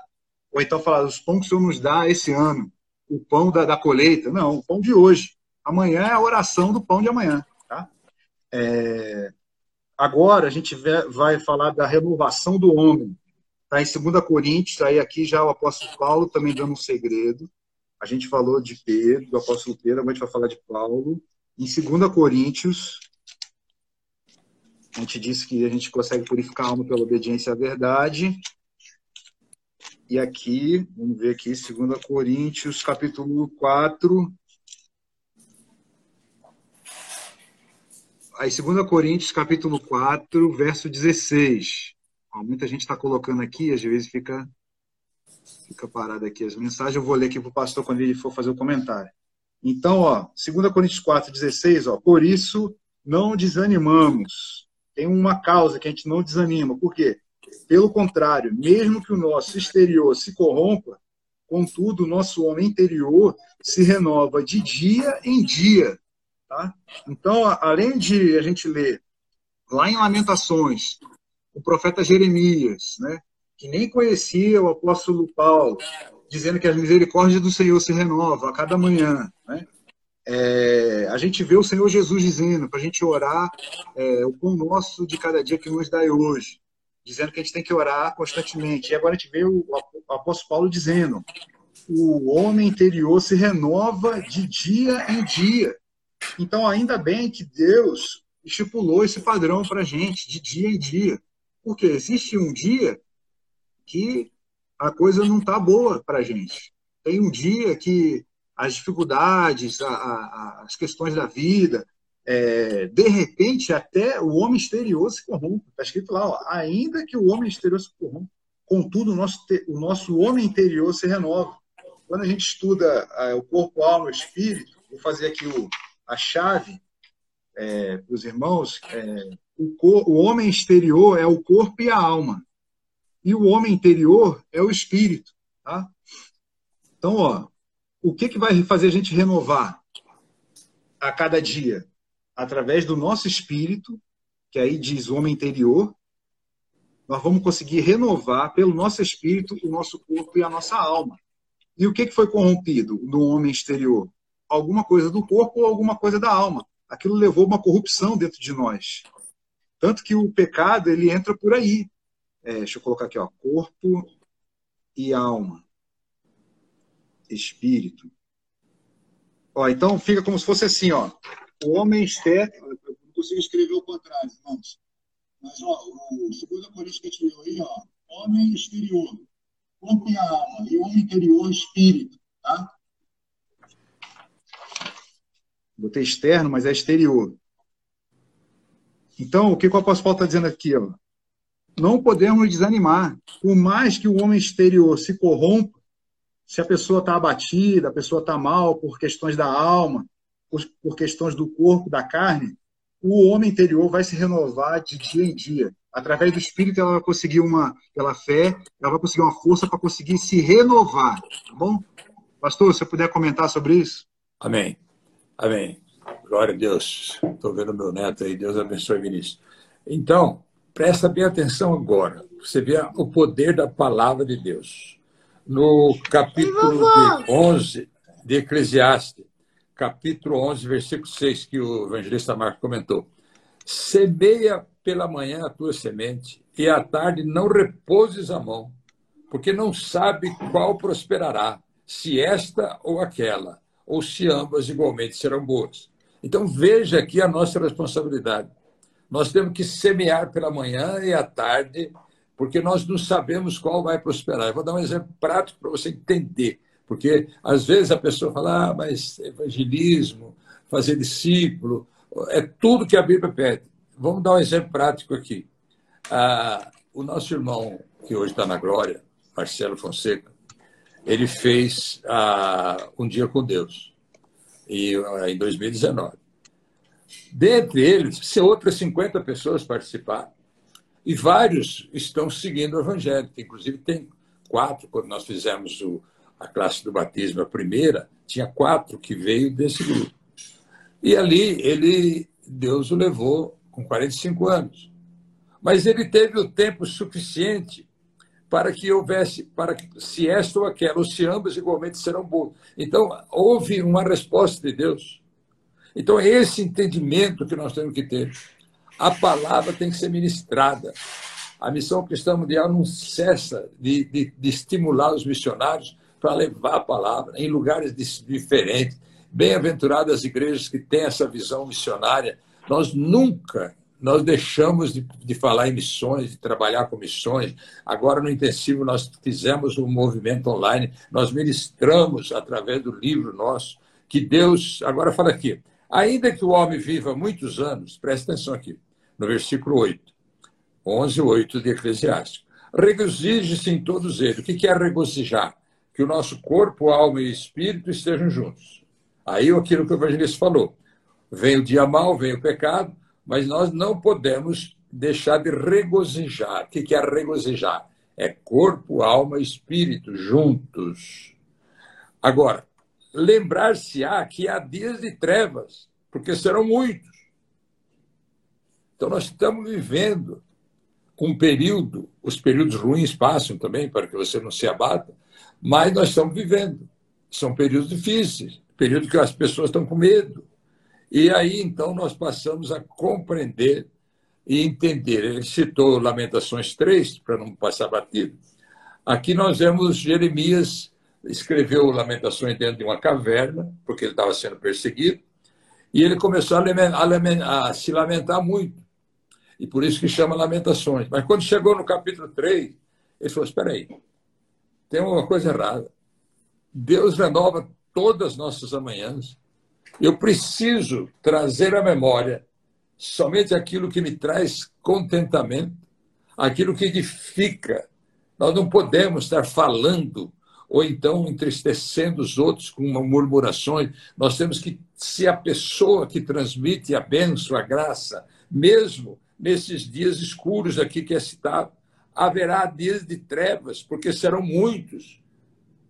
Ou então falava, os pão que o Senhor nos dá esse ano, o pão da, da colheita. Não, o pão de hoje. Amanhã é a oração do pão de amanhã. Tá? É... Agora a gente vai falar da renovação do homem. Está em 2 Coríntios, aí aqui já o apóstolo Paulo também dando um segredo. A gente falou de Pedro, do apóstolo Pedro, agora a gente vai falar de Paulo. Em 2 Coríntios, a gente disse que a gente consegue purificar a alma pela obediência à verdade. E aqui, vamos ver aqui, 2 Coríntios, capítulo 4. Aí, 2 Coríntios, capítulo 4, verso 16. Ó, muita gente está colocando aqui, às vezes fica, fica parado aqui as mensagens. Eu vou ler aqui para o pastor quando ele for fazer o comentário. Então, ó, 2 Coríntios 4, 16, ó, por isso não desanimamos. Tem uma causa que a gente não desanima. Por quê? Pelo contrário, mesmo que o nosso exterior se corrompa, contudo, o nosso homem interior se renova de dia em dia. Tá? Então, além de a gente ler lá em Lamentações, o profeta Jeremias, né, que nem conhecia o apóstolo Paulo, dizendo que a misericórdia do Senhor se renova a cada manhã. Né? É, a gente vê o Senhor Jesus dizendo para a gente orar é, o pão nosso de cada dia que nos dá hoje, dizendo que a gente tem que orar constantemente. E agora a gente vê o, apóstolo Paulo dizendo: o homem interior se renova de dia em dia. Então, ainda bem que Deus estipulou esse padrão para a gente, de dia em dia. Porque existe um dia que a coisa não está boa para a gente. Tem um dia que as dificuldades, a, a, as questões da vida, é, de repente até o homem exterior se corrompe. Está escrito lá, ó, ainda que o homem exterior se corrompa, contudo o nosso, o nosso homem interior se renova. Quando a gente estuda é, o corpo, alma, o espírito, vou fazer aqui o, a chave é, para os irmãos, é, o, cor, o homem exterior é o corpo e a alma. E o homem interior é o espírito. Tá? Então, ó, o que, que vai fazer a gente renovar a cada dia? Através do nosso espírito, que aí diz homem interior, nós vamos conseguir renovar pelo nosso espírito o nosso corpo e a nossa alma. E o que, que foi corrompido no homem exterior? Alguma coisa do corpo ou alguma coisa da alma. Aquilo levou uma corrupção dentro de nós. Tanto que o pecado ele entra por aí. É, deixa eu colocar aqui, ó, corpo e alma espírito. Ó, então fica como se fosse assim, ó. O homem externo, eu não consigo escrever o contrário, irmãos. Mas ó, o segundo Coríntios que a gente viu aí, ó, homem exterior, corpo e alma, e homem interior, espírito, tá? Botei externo, mas é exterior. Então, o que o apóstolo Paulo está dizendo aqui? Ó? Não podemos desanimar. Por mais que o homem exterior se corrompa, se a pessoa está abatida, a pessoa está mal por questões da alma, por, por questões do corpo, da carne, o homem interior vai se renovar de dia em dia. Através do Espírito, ela vai conseguir uma, pela fé, ela vai conseguir uma força para conseguir se renovar. Tá bom? Pastor, se você puder comentar sobre isso. Amém. Amém. Glória a Deus. Estou vendo meu neto aí. Deus abençoe, Vinícius. Então, presta bem atenção agora. Você vê o poder da palavra de Deus no capítulo 11 de Eclesiastes, capítulo 11, versículo 6, que o evangelista Marcos comentou. Semeia pela manhã a tua semente, e à tarde não repouses a mão, porque não sabe qual prosperará, se esta ou aquela, ou se ambas igualmente serão boas. Então veja aqui a nossa responsabilidade. Nós temos que semear pela manhã e à tarde porque nós não sabemos qual vai prosperar. Eu vou dar um exemplo prático para você entender, porque às vezes a pessoa fala, ah, mas evangelismo, fazer discípulo, é tudo que a Bíblia pede. Vamos dar um exemplo prático aqui. Ah, o nosso irmão, que hoje está na glória, Marcelo Fonseca, ele fez ah, um dia com Deus, e, ah, em 2019. Dentre eles, se outras 50 pessoas participaram, e vários estão seguindo o Evangelho. Inclusive, tem quatro, quando nós fizemos o, a classe do batismo, a primeira, tinha quatro que veio desse grupo. E ali, ele, Deus o levou com 45 anos. Mas ele teve o tempo suficiente para que houvesse, para que se esta ou aquela, ou se ambas igualmente serão boas. Então, houve uma resposta de Deus. Então, é esse entendimento que nós temos que ter. A palavra tem que ser ministrada. A missão cristã mundial não cessa de, de, de estimular os missionários para levar a palavra em lugares diferentes. Bem-aventuradas as igrejas que têm essa visão missionária. Nós nunca nós deixamos de, de, falar em missões, de trabalhar com missões. Agora, no intensivo, nós fizemos um movimento online, nós ministramos através do livro nosso, que Deus. Agora, fala aqui. Ainda que o homem viva muitos anos, presta atenção aqui, no versículo 8, 11, 8 de Eclesiástico. Regozije-se em todos eles. O que é regozijar? Que o nosso corpo, alma e espírito estejam juntos. Aí aquilo que o evangelista falou. Vem o dia mal, vem o pecado, mas nós não podemos deixar de regozijar. O que é regozijar? É corpo, alma e espírito juntos. Agora, lembrar-se-á que há dias de trevas, porque serão muitos. Então, nós estamos vivendo um período, os períodos ruins passam também, para que você não se abata, mas nós estamos vivendo. São períodos difíceis, períodos que as pessoas estão com medo, e aí, então, nós passamos a compreender e entender. Ele citou Lamentações 3, para não passar batido. Aqui nós vemos Jeremias escreveu Lamentações dentro de uma caverna, porque ele estava sendo perseguido, e ele começou a, a, a se lamentar muito. E por isso que chama Lamentações. Mas quando chegou no capítulo 3, ele falou: Espera aí, tem uma coisa errada. Deus renova todas as nossas amanhãs eu preciso trazer à memória somente aquilo que me traz contentamento, aquilo que edifica. Nós não podemos estar falando ou então entristecendo os outros com uma murmurações. Nós temos que ser a pessoa que transmite a bênção, a graça, mesmo nesses dias escuros aqui que é citado. Haverá dias de trevas, porque serão muitos.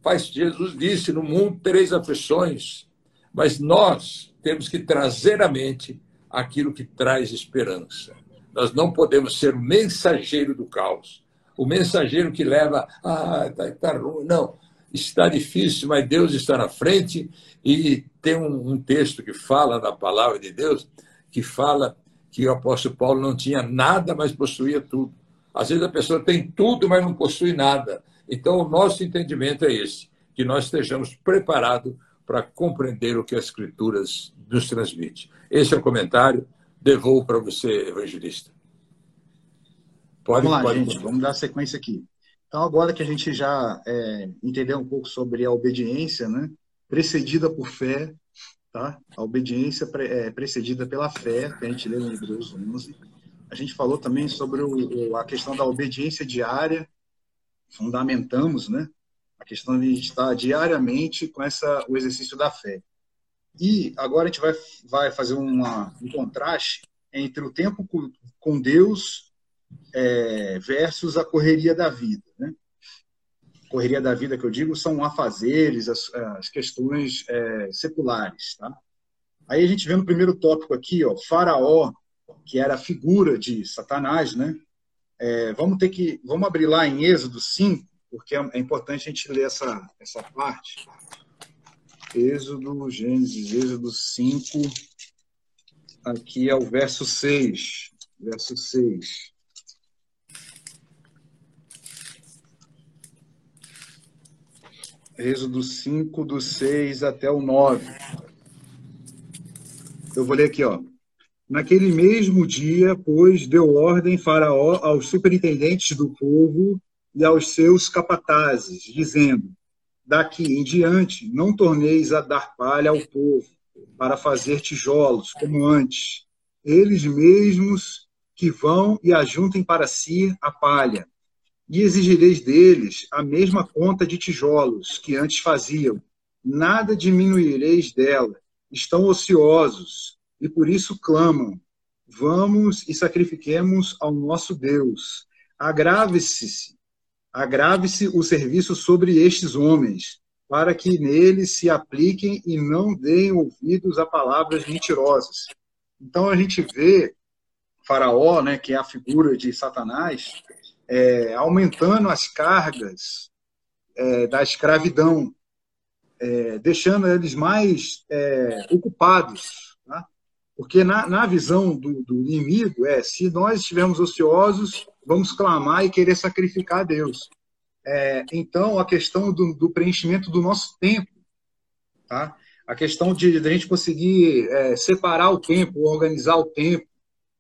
Faz Jesus disse: no mundo três aflições, mas nós temos que trazer à mente aquilo que traz esperança. Nós não podemos ser o mensageiro do caos, o mensageiro que leva, ah, está tá ruim. Não, está difícil, mas Deus está na frente. E tem um, um texto que fala da palavra de Deus, que fala que o apóstolo Paulo não tinha nada, mas possuía tudo. Às vezes a pessoa tem tudo, mas não possui nada. Então, o nosso entendimento é esse: que nós estejamos preparados para compreender o que as Escrituras nos transmite. Esse é o comentário. Devolvo para você, evangelista. Pode, vamos lá, pode... gente. Vamos dar sequência aqui. Então, agora que a gente já é, entendeu um pouco sobre a obediência, né, precedida por fé, tá? A obediência pre, é, precedida pela fé, que a gente lê no Hebreus 11. A gente falou também sobre o, a questão da obediência diária, fundamentamos, né? a questão de estar diariamente com essa, o exercício da fé. E agora a gente vai, vai fazer uma, um contraste entre o tempo com, Deus é, versus a correria da vida. Né? Correria da vida que eu digo são afazeres, as, as questões é, seculares. Tá? Aí a gente vê no primeiro tópico aqui, ó, Faraó, que era a figura de Satanás, né? É, vamos ter que vamos abrir lá em Êxodo 5, porque é, é importante a gente ler essa, essa parte. Êxodo, Gênesis, Êxodo 5, aqui é o verso 6. Verso 6. Êxodo 5, do 6 até o 9. Eu vou ler aqui, ó. Naquele mesmo dia, pois, deu ordem Faraó aos superintendentes do povo e aos seus capatazes, dizendo: Daqui em diante não torneis a dar palha ao povo para fazer tijolos, como antes. Eles mesmos que vão e ajuntem para si a palha. E exigireis deles a mesma conta de tijolos que antes faziam. Nada diminuireis dela. Estão ociosos e por isso clamam: Vamos e sacrifiquemos ao nosso Deus. Agrave-se agrave-se o serviço sobre estes homens, para que neles se apliquem e não deem ouvidos a palavras mentirosas. Então a gente vê Faraó, né, que é a figura de Satanás, é, aumentando as cargas é, da escravidão, é, deixando eles mais é, ocupados. Porque na, na visão do, do, inimigo é, se nós estivermos ociosos, vamos clamar e querer sacrificar a Deus. É, então, a questão do, do, preenchimento do nosso tempo, tá? a questão de, de a gente conseguir é, separar o tempo, organizar o tempo,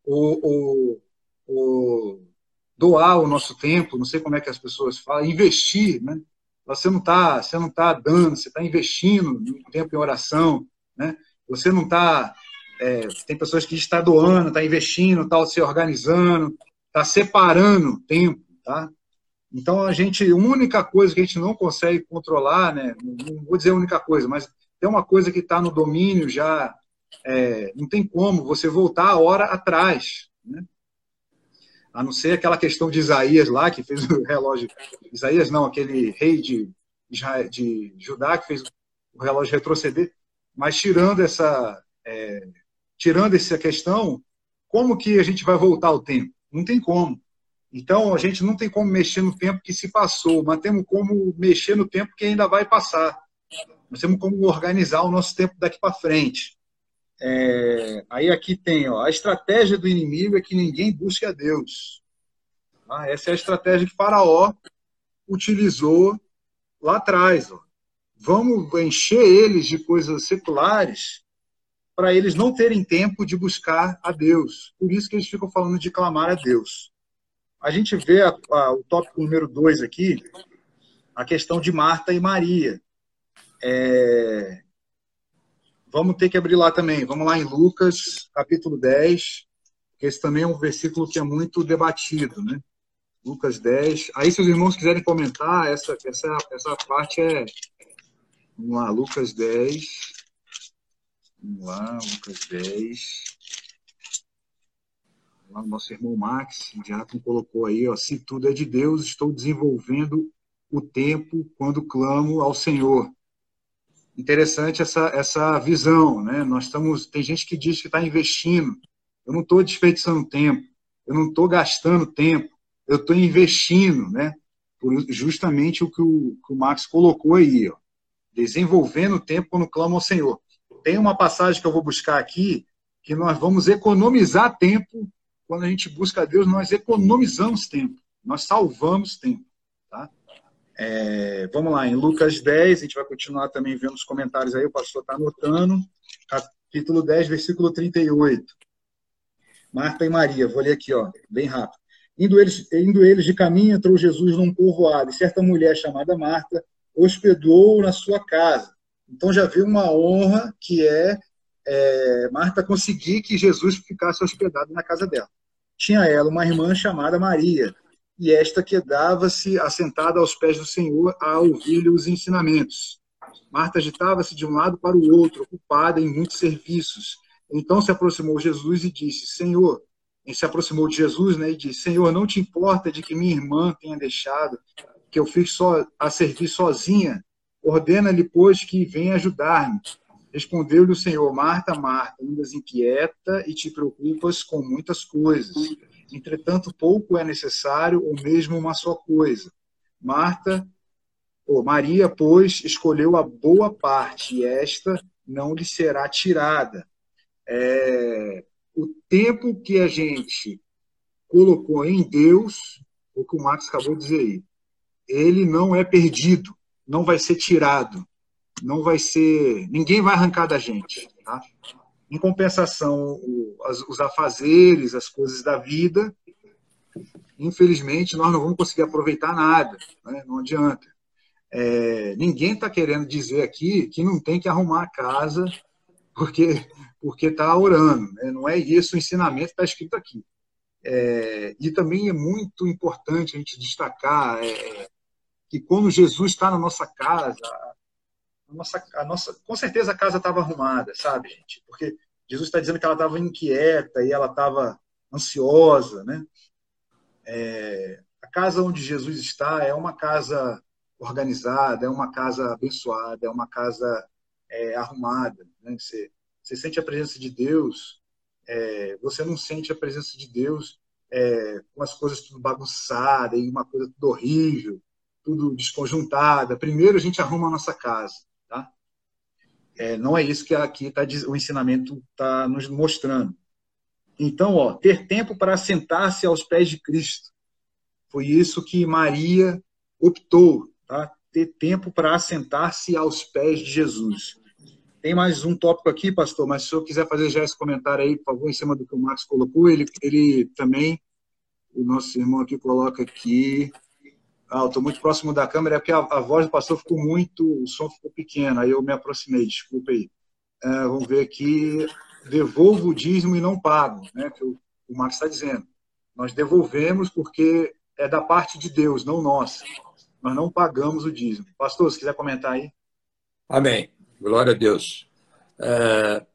ou, ou, ou, doar o nosso tempo, não sei como é que as pessoas falam, investir, né? Você não está, você não tá dando, você está investindo tempo em oração, né? Você não está, é, tem pessoas que está doando, está investindo, está se organizando, está separando tempo, tá? Então a gente, a única coisa que a gente não consegue controlar, né? Não vou dizer a única coisa, mas tem uma coisa que está no domínio já, é, não tem como você voltar a hora atrás, né? a não ser aquela questão de Isaías lá, que fez o relógio. Isaías não, aquele rei de, de Judá que fez o relógio retroceder. Mas tirando essa, é, tirando essa questão, como que a gente vai voltar ao tempo? Não tem como. Então, a gente não tem como mexer no tempo que se passou, mas temos como mexer no tempo que ainda vai passar. Nós temos como organizar o nosso tempo daqui para frente. É, aí aqui tem ó, a estratégia do inimigo é que ninguém busque a Deus. Ah, essa é a estratégia que Faraó utilizou lá atrás. Ó. Vamos encher eles de coisas seculares para eles não terem tempo de buscar a Deus. Por isso que eles ficam falando de clamar a Deus. A gente vê a, a, o tópico número 2 aqui, a questão de Marta e Maria. É, vamos ter que abrir lá também. Vamos lá em Lucas, capítulo 10, que esse também é um versículo que é muito debatido, né? Lucas 10. Aí, se os irmãos quiserem comentar, essa, essa, essa parte é. Vamos lá, Lucas 10. Vamos lá, Lucas 10. Lá, o nosso irmão Max, o Diácono, colocou aí: ó, se tudo é de Deus, estou desenvolvendo o tempo quando clamo ao Senhor interessante essa, essa visão, né? Nós estamos, tem gente que diz que está investindo. Eu não estou desperdiçando tempo, eu não estou gastando tempo, eu estou investindo, né? Por justamente o que o, que o Max colocou aí, ó, desenvolvendo tempo quando clama ao Senhor. Tem uma passagem que eu vou buscar aqui que nós vamos economizar tempo quando a gente busca a Deus, nós economizamos tempo, nós salvamos tempo. É, vamos lá, em Lucas 10, a gente vai continuar também vendo os comentários aí, o pastor está anotando. Capítulo 10, versículo 38. Marta e Maria, vou ler aqui, ó, bem rápido. Indo eles, indo eles de caminho, entrou Jesus num povoado, e certa mulher chamada Marta hospedou na sua casa. Então já viu uma honra que é, é Marta conseguir que Jesus ficasse hospedado na casa dela. Tinha ela uma irmã chamada Maria, e esta quedava-se assentada aos pés do Senhor a ouvir-lhe os ensinamentos. Marta agitava-se de um lado para o outro, ocupada em muitos serviços. Então se aproximou Jesus e disse: Senhor, e se aproximou de Jesus, né, e disse: Senhor, não te importa de que minha irmã tenha deixado que eu fique só a servir sozinha? Ordena-lhe, pois, que venha ajudar-me. Respondeu-lhe o Senhor: Marta, Marta, andas inquieta e te preocupas com muitas coisas Entretanto, pouco é necessário, ou mesmo uma só coisa. Marta, ou Maria, pois, escolheu a boa parte, e esta não lhe será tirada. É, o tempo que a gente colocou em Deus, o que o Max acabou de dizer aí, ele não é perdido, não vai ser tirado, não vai ser. Ninguém vai arrancar da gente. Tá? Em compensação, os afazeres, as coisas da vida, infelizmente, nós não vamos conseguir aproveitar nada, né? não adianta. É, ninguém está querendo dizer aqui que não tem que arrumar a casa porque porque está orando. Né? Não é isso o ensinamento está escrito aqui. É, e também é muito importante a gente destacar é, que quando Jesus está na nossa casa, a nossa, a nossa, com certeza a casa estava arrumada, sabe, gente? Porque Jesus está dizendo que ela estava inquieta e ela estava ansiosa, né? É, a casa onde Jesus está é uma casa organizada, é uma casa abençoada, é uma casa é, arrumada. Né? Você, você, sente a presença de Deus é, você não sente a presença de Deus é, com as coisas tudo bagunçadas e uma coisa tudo horrível, tudo desconjuntada. Primeiro a gente arruma a nossa casa, tá? É, não é isso que aqui tá, o ensinamento está nos mostrando. Então, ó, ter tempo para sentar-se aos pés de Cristo. Foi isso que Maria optou, tá? ter tempo para assentar-se aos pés de Jesus. Tem mais um tópico aqui, pastor, mas se senhor quiser fazer já esse comentário aí, por favor, em cima do que o Marcos colocou, ele, ele também, o nosso irmão aqui coloca aqui. Ah, eu estou muito próximo da câmera, é porque a, a, voz do pastor ficou muito, o som ficou pequeno, aí eu me aproximei, desculpa aí. É, vamos ver aqui, devolvo o dízimo e não pago, né, que o, o Marcos está dizendo. Nós devolvemos porque é da parte de Deus, não nossa. Nós não pagamos o dízimo. Pastor, se quiser comentar aí. Amém. Glória a Deus. É,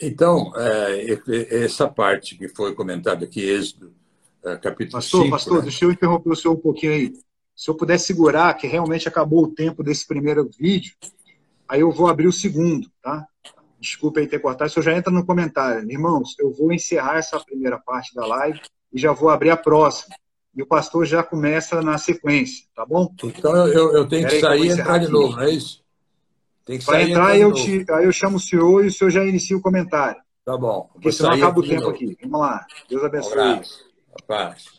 então, é, essa parte que foi comentada aqui, Êxodo, é, capítulo pastor, 5... Pastor, né? deixa eu interromper o senhor um pouquinho aí. Se eu puder segurar, que realmente acabou o tempo desse primeiro vídeo, aí eu vou abrir o segundo, tá? Desculpa aí ter cortado, o senhor já entra no comentário. Irmãos, eu vou encerrar essa primeira parte da live e já vou abrir a próxima e o pastor já começa na sequência, tá bom? Então eu, eu tenho que sair e entrar de novo, não é isso? Tem que Para sair entrar, eu te, aí eu chamo o senhor e o senhor já inicia o comentário. Tá bom. Porque senão acaba o tempo aqui. Vamos lá. Deus abençoe. Um Paz.